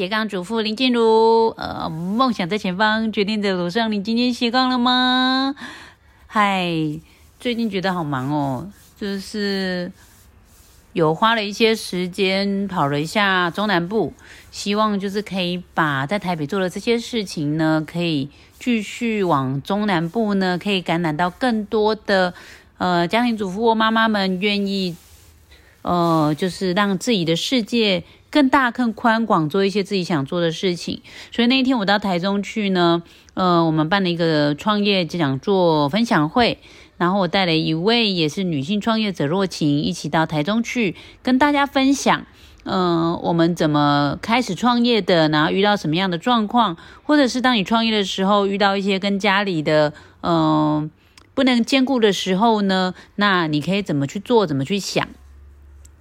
斜杠主妇林静茹，呃，梦想在前方，决定在路上。你今天斜杠了吗？嗨，最近觉得好忙哦，就是有花了一些时间跑了一下中南部，希望就是可以把在台北做的这些事情呢，可以继续往中南部呢，可以感染到更多的呃家庭主妇或妈妈们愿意，呃，就是让自己的世界。更大、更宽广，做一些自己想做的事情。所以那一天我到台中去呢，呃，我们办了一个创业讲座分享会，然后我带了一位也是女性创业者若晴一起到台中去跟大家分享，嗯，我们怎么开始创业的，然后遇到什么样的状况，或者是当你创业的时候遇到一些跟家里的嗯不能兼顾的时候呢，那你可以怎么去做，怎么去想。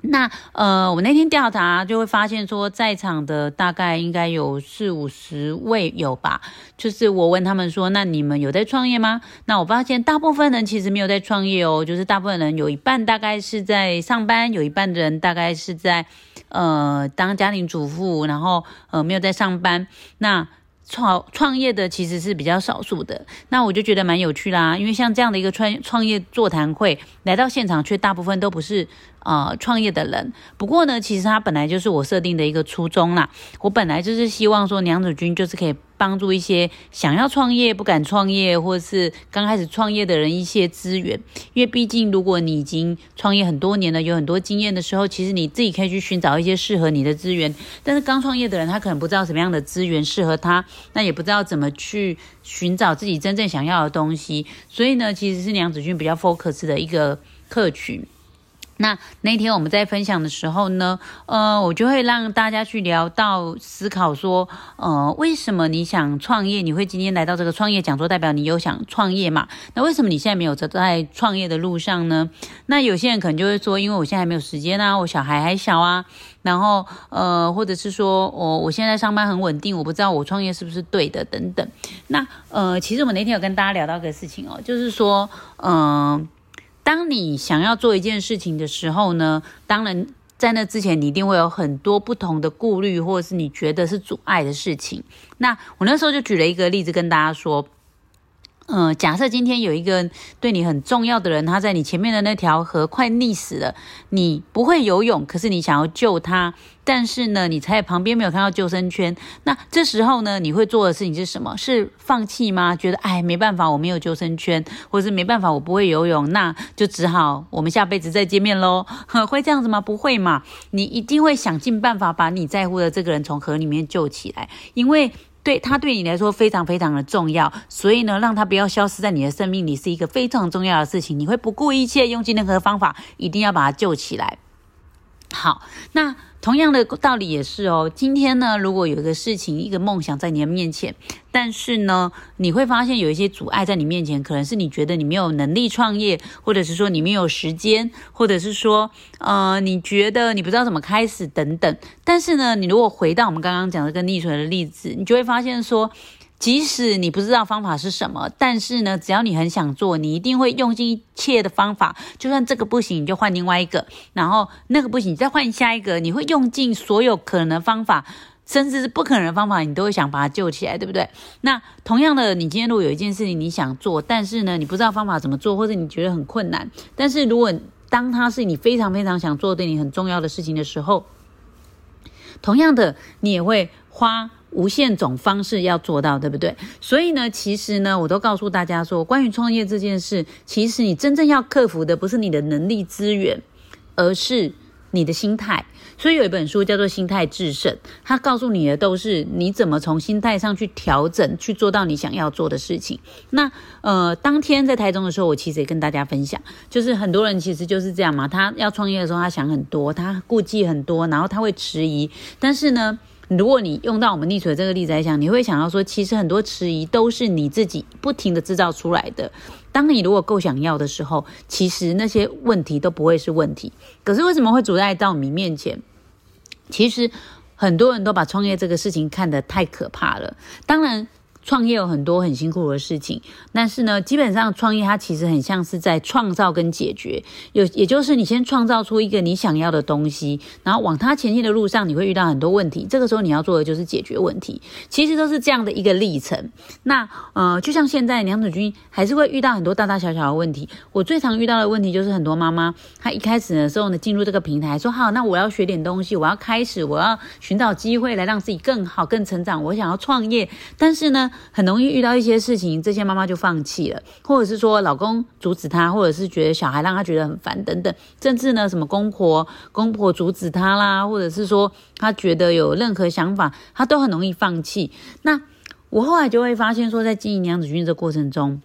那呃，我那天调查就会发现说，在场的大概应该有四五十位有吧。就是我问他们说，那你们有在创业吗？那我发现大部分人其实没有在创业哦，就是大部分人有一半大概是在上班，有一半的人大概是在呃当家庭主妇，然后呃没有在上班。那创创业的其实是比较少数的，那我就觉得蛮有趣啦。因为像这样的一个创创业座谈会，来到现场却大部分都不是呃创业的人。不过呢，其实他本来就是我设定的一个初衷啦。我本来就是希望说，娘子军就是可以。帮助一些想要创业不敢创业，或是刚开始创业的人一些资源，因为毕竟如果你已经创业很多年了，有很多经验的时候，其实你自己可以去寻找一些适合你的资源。但是刚创业的人，他可能不知道什么样的资源适合他，那也不知道怎么去寻找自己真正想要的东西。所以呢，其实是娘子军比较 focus 的一个客群。那那天我们在分享的时候呢，呃，我就会让大家去聊到思考说，呃，为什么你想创业？你会今天来到这个创业讲座，代表你有想创业嘛？那为什么你现在没有在创业的路上呢？那有些人可能就会说，因为我现在还没有时间啊，我小孩还小啊，然后呃，或者是说我我现在上班很稳定，我不知道我创业是不是对的等等。那呃，其实我们那天有跟大家聊到个事情哦，就是说，嗯。当你想要做一件事情的时候呢，当然在那之前，你一定会有很多不同的顾虑，或者是你觉得是阻碍的事情。那我那时候就举了一个例子跟大家说。嗯，假设今天有一个对你很重要的人，他在你前面的那条河快溺死了，你不会游泳，可是你想要救他，但是呢，你在旁边没有看到救生圈，那这时候呢，你会做的事情是什么？是放弃吗？觉得哎，没办法，我没有救生圈，或者是没办法，我不会游泳，那就只好我们下辈子再见面喽？会这样子吗？不会嘛，你一定会想尽办法把你在乎的这个人从河里面救起来，因为。对他对你来说非常非常的重要，所以呢，让他不要消失在你的生命里是一个非常重要的事情。你会不顾一切，用尽任何方法，一定要把他救起来。好，那。同样的道理也是哦。今天呢，如果有一个事情、一个梦想在你的面前，但是呢，你会发现有一些阻碍在你面前，可能是你觉得你没有能力创业，或者是说你没有时间，或者是说，呃，你觉得你不知道怎么开始等等。但是呢，你如果回到我们刚刚讲的跟逆水的例子，你就会发现说。即使你不知道方法是什么，但是呢，只要你很想做，你一定会用尽一切的方法。就算这个不行，你就换另外一个；然后那个不行，你再换下一个。你会用尽所有可能的方法，甚至是不可能的方法，你都会想把它救起来，对不对？那同样的，你今天如果有一件事情你想做，但是呢，你不知道方法怎么做，或者你觉得很困难，但是如果当它是你非常非常想做、对你很重要的事情的时候，同样的，你也会花。无限种方式要做到，对不对？所以呢，其实呢，我都告诉大家说，关于创业这件事，其实你真正要克服的不是你的能力资源，而是你的心态。所以有一本书叫做《心态制胜》，它告诉你的都是你怎么从心态上去调整，去做到你想要做的事情。那呃，当天在台中的时候，我其实也跟大家分享，就是很多人其实就是这样嘛，他要创业的时候，他想很多，他顾忌很多，然后他会迟疑，但是呢。如果你用到我们溺水这个例子来讲，你会想到说，其实很多迟疑都是你自己不停的制造出来的。当你如果够想要的时候，其实那些问题都不会是问题。可是为什么会阻碍到你面前？其实很多人都把创业这个事情看得太可怕了。当然。创业有很多很辛苦的事情，但是呢，基本上创业它其实很像是在创造跟解决，有也就是你先创造出一个你想要的东西，然后往它前进的路上，你会遇到很多问题，这个时候你要做的就是解决问题，其实都是这样的一个历程。那呃，就像现在娘子军还是会遇到很多大大小小的问题，我最常遇到的问题就是很多妈妈她一开始的时候呢，进入这个平台说好，那我要学点东西，我要开始，我要寻找机会来让自己更好、更成长，我想要创业，但是呢。很容易遇到一些事情，这些妈妈就放弃了，或者是说老公阻止她，或者是觉得小孩让她觉得很烦等等，甚至呢什么公婆公婆阻止她啦，或者是说她觉得有任何想法，她都很容易放弃。那我后来就会发现说，在经营娘子军这过程中。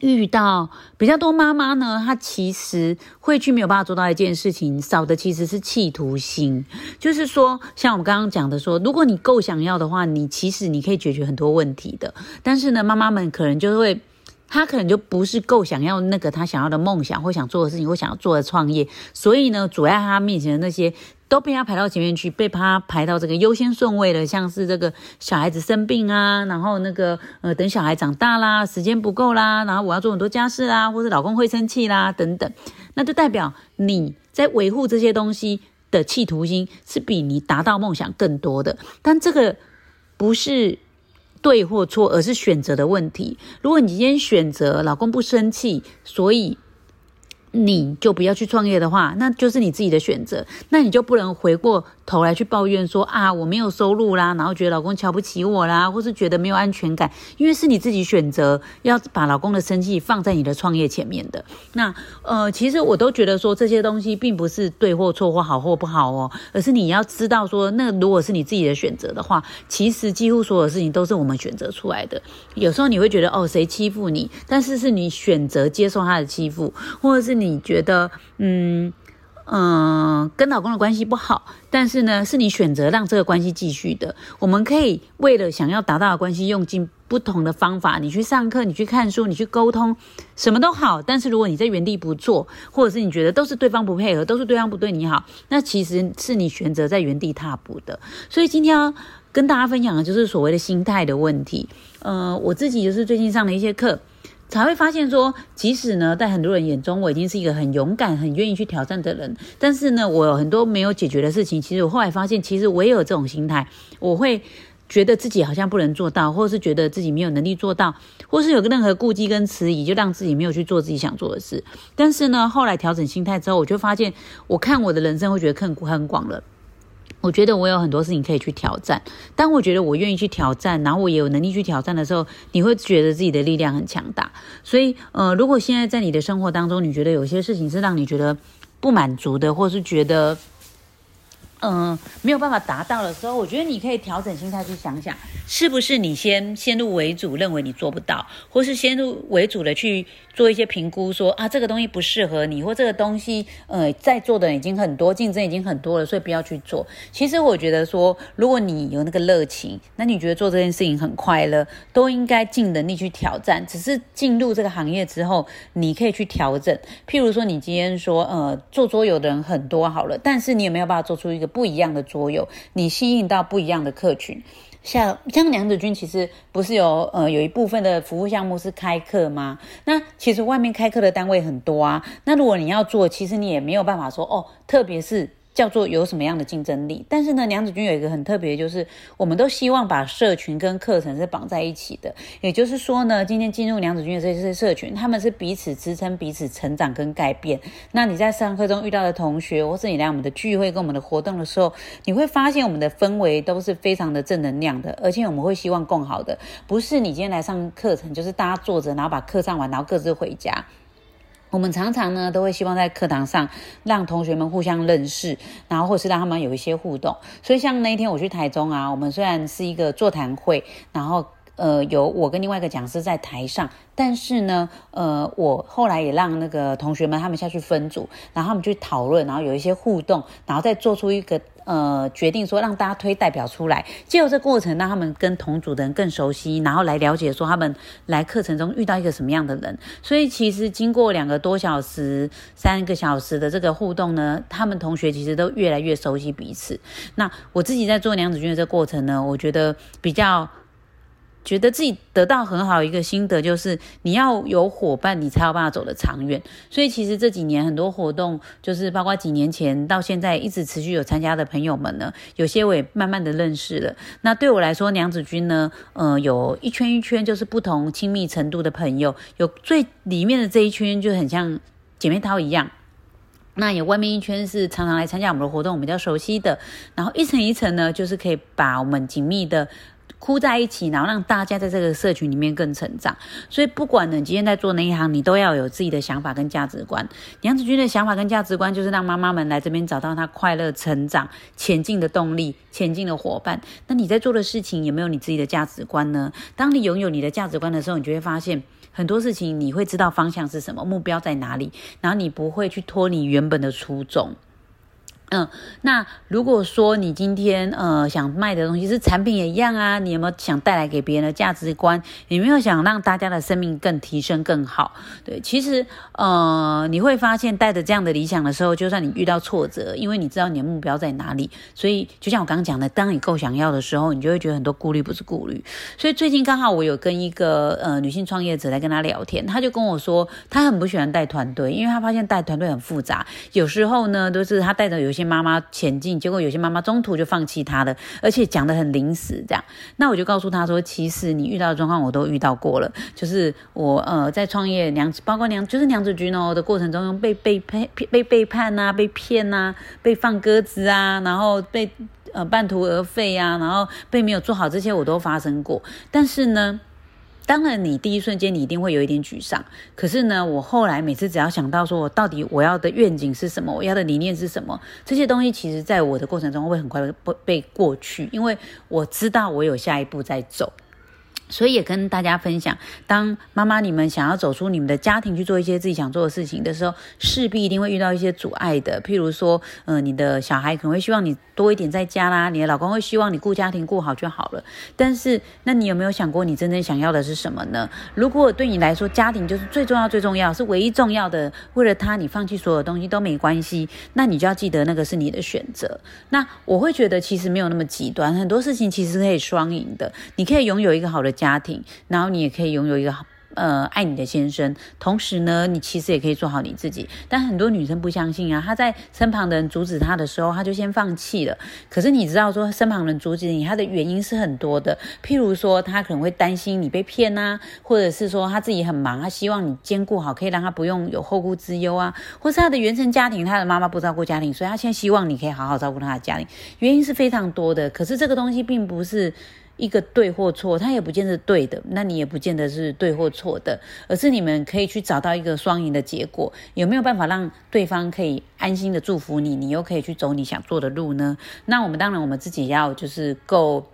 遇到比较多妈妈呢，她其实会去没有办法做到一件事情，少的其实是企图心。就是说，像我们刚刚讲的说，如果你够想要的话，你其实你可以解决很多问题的。但是呢，妈妈们可能就会，她可能就不是够想要那个她想要的梦想或想做的事情或想要做的创业，所以呢，阻碍她面前的那些。都被他排到前面去，被他排到这个优先顺位的。像是这个小孩子生病啊，然后那个呃，等小孩长大啦，时间不够啦，然后我要做很多家事啦，或者老公会生气啦，等等，那就代表你在维护这些东西的企图心是比你达到梦想更多的。但这个不是对或错，而是选择的问题。如果你今天选择老公不生气，所以。你就不要去创业的话，那就是你自己的选择。那你就不能回过头来去抱怨说啊，我没有收入啦，然后觉得老公瞧不起我啦，或是觉得没有安全感，因为是你自己选择要把老公的生气放在你的创业前面的。那呃，其实我都觉得说这些东西并不是对或错或好或不好哦，而是你要知道说，那如果是你自己的选择的话，其实几乎所有事情都是我们选择出来的。有时候你会觉得哦，谁欺负你？但是是你选择接受他的欺负，或者是。你觉得，嗯嗯，跟老公的关系不好，但是呢，是你选择让这个关系继续的。我们可以为了想要达到的关系，用尽不同的方法。你去上课，你去看书，你去沟通，什么都好。但是如果你在原地不做，或者是你觉得都是对方不配合，都是对方不对你好，那其实是你选择在原地踏步的。所以今天要跟大家分享的就是所谓的心态的问题。呃，我自己就是最近上了一些课。才会发现说，即使呢，在很多人眼中，我已经是一个很勇敢、很愿意去挑战的人，但是呢，我有很多没有解决的事情。其实我后来发现，其实我也有这种心态，我会觉得自己好像不能做到，或者是觉得自己没有能力做到，或是有个任何顾忌跟迟疑，就让自己没有去做自己想做的事。但是呢，后来调整心态之后，我就发现，我看我的人生会觉得更很广了。我觉得我有很多事情可以去挑战。当我觉得我愿意去挑战，然后我也有能力去挑战的时候，你会觉得自己的力量很强大。所以，呃，如果现在在你的生活当中，你觉得有些事情是让你觉得不满足的，或是觉得。嗯，没有办法达到的时候，我觉得你可以调整心态去想想，是不是你先先入为主认为你做不到，或是先入为主的去做一些评估，说啊这个东西不适合你，或这个东西呃在做的已经很多，竞争已经很多了，所以不要去做。其实我觉得说，如果你有那个热情，那你觉得做这件事情很快乐，都应该尽能力去挑战。只是进入这个行业之后，你可以去调整。譬如说，你今天说呃做桌游的人很多好了，但是你有没有办法做出一个？不一样的桌游，你吸引到不一样的客群。像像娘子君，其实不是有呃有一部分的服务项目是开课吗？那其实外面开课的单位很多啊。那如果你要做，其实你也没有办法说哦，特别是。叫做有什么样的竞争力？但是呢，娘子军有一个很特别，就是我们都希望把社群跟课程是绑在一起的。也就是说呢，今天进入娘子军的这些社群，他们是彼此支撑、彼此成长跟改变。那你在上课中遇到的同学，或是你来我们的聚会跟我们的活动的时候，你会发现我们的氛围都是非常的正能量的，而且我们会希望更好的。不是你今天来上课程，就是大家坐着，然后把课上完，然后各自回家。我们常常呢，都会希望在课堂上让同学们互相认识，然后或是让他们有一些互动。所以像那一天我去台中啊，我们虽然是一个座谈会，然后。呃，有我跟另外一个讲师在台上，但是呢，呃，我后来也让那个同学们他们下去分组，然后他们去讨论，然后有一些互动，然后再做出一个呃决定，说让大家推代表出来，借由这过程让他们跟同组的人更熟悉，然后来了解说他们来课程中遇到一个什么样的人。所以其实经过两个多小时、三个小时的这个互动呢，他们同学其实都越来越熟悉彼此。那我自己在做娘子军的这个过程呢，我觉得比较。觉得自己得到很好一个心得，就是你要有伙伴，你才有办法走得长远。所以其实这几年很多活动，就是包括几年前到现在一直持续有参加的朋友们呢，有些我也慢慢的认识了。那对我来说，娘子军呢，呃，有一圈一圈，就是不同亲密程度的朋友，有最里面的这一圈就很像姐妹淘一样。那有外面一圈是常常来参加我们的活动，我们比较熟悉的，然后一层一层呢，就是可以把我们紧密的。哭在一起，然后让大家在这个社群里面更成长。所以，不管你今天在做哪一行，你都要有自己的想法跟价值观。娘子军的想法跟价值观，就是让妈妈们来这边找到她快乐、成长、前进的动力、前进的伙伴。那你在做的事情有没有你自己的价值观呢？当你拥有你的价值观的时候，你就会发现很多事情，你会知道方向是什么，目标在哪里，然后你不会去拖你原本的初衷。嗯，那如果说你今天呃想卖的东西是产品也一样啊，你有没有想带来给别人的价值观？有没有想让大家的生命更提升更好？对，其实呃你会发现带着这样的理想的时候，就算你遇到挫折，因为你知道你的目标在哪里，所以就像我刚刚讲的，当你够想要的时候，你就会觉得很多顾虑不是顾虑。所以最近刚好我有跟一个呃女性创业者在跟她聊天，她就跟我说，她很不喜欢带团队，因为她发现带团队很复杂，有时候呢都是她带着有。些妈妈前进，结果有些妈妈中途就放弃她了，而且讲的很临时，这样。那我就告诉她说，其实你遇到的状况我都遇到过了，就是我呃在创业娘子，包括娘就是娘子军哦的过程中，被背叛、被背叛呐，被骗呐，被放鸽子啊，然后被呃半途而废啊，然后被没有做好，这些我都发生过。但是呢。当然，你第一瞬间你一定会有一点沮丧。可是呢，我后来每次只要想到说，我到底我要的愿景是什么，我要的理念是什么，这些东西其实在我的过程中会很快被被过去，因为我知道我有下一步在走。所以也跟大家分享，当妈妈你们想要走出你们的家庭去做一些自己想做的事情的时候，势必一定会遇到一些阻碍的。譬如说，呃，你的小孩可能会希望你多一点在家啦，你的老公会希望你顾家庭顾好就好了。但是，那你有没有想过，你真正想要的是什么呢？如果对你来说，家庭就是最重要、最重要，是唯一重要的，为了他你放弃所有东西都没关系，那你就要记得那个是你的选择。那我会觉得其实没有那么极端，很多事情其实可以双赢的。你可以拥有一个好的。家庭，然后你也可以拥有一个呃爱你的先生，同时呢，你其实也可以做好你自己。但很多女生不相信啊，她在身旁的人阻止她的时候，她就先放弃了。可是你知道说，身旁人阻止你，她的原因是很多的。譬如说，她可能会担心你被骗啊，或者是说她自己很忙，她希望你兼顾好，可以让她不用有后顾之忧啊，或是她的原生家庭，她的妈妈不照顾家庭，所以她现在希望你可以好好照顾她的家庭。原因是非常多的。可是这个东西并不是。一个对或错，他也不见得对的，那你也不见得是对或错的，而是你们可以去找到一个双赢的结果。有没有办法让对方可以安心的祝福你，你又可以去走你想做的路呢？那我们当然，我们自己要就是够。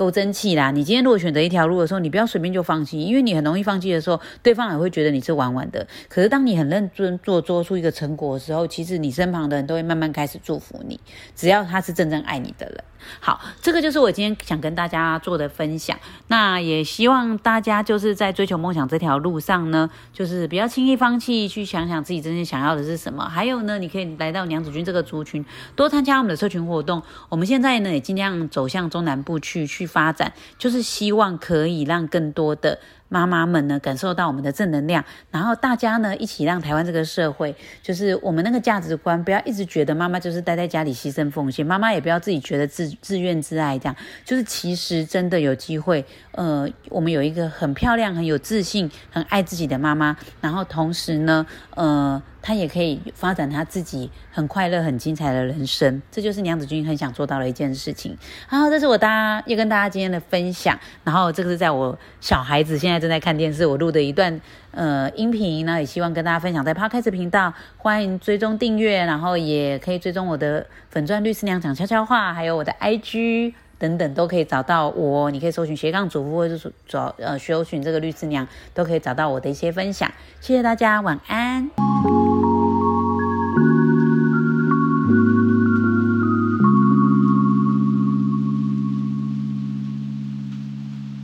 够争气啦！你今天如果选择一条路的时候，你不要随便就放弃，因为你很容易放弃的时候，对方也会觉得你是玩玩的。可是当你很认真做，做出一个成果的时候，其实你身旁的人都会慢慢开始祝福你。只要他是真正爱你的人。好，这个就是我今天想跟大家做的分享。那也希望大家就是在追求梦想这条路上呢，就是不要轻易放弃，去想想自己真正想要的是什么。还有呢，你可以来到娘子军这个族群，多参加我们的社群活动。我们现在呢也尽量走向中南部去去。发展就是希望可以让更多的。妈妈们呢，感受到我们的正能量，然后大家呢一起让台湾这个社会，就是我们那个价值观，不要一直觉得妈妈就是待在家里牺牲奉献，妈妈也不要自己觉得自自怨自艾这样，就是其实真的有机会，呃，我们有一个很漂亮、很有自信、很爱自己的妈妈，然后同时呢，呃，他也可以发展他自己很快乐、很精彩的人生，这就是娘子军很想做到的一件事情。好，这是我大家要跟大家今天的分享，然后这个是在我小孩子现在。正在看电视，我录的一段呃音频，那也希望跟大家分享在 Podcast 频道，欢迎追踪订阅，然后也可以追踪我的粉钻律师娘讲悄悄话，还有我的 IG 等等都可以找到我，你可以搜寻斜杠主妇或者是找呃搜寻这个律师娘，都可以找到我的一些分享。谢谢大家，晚安。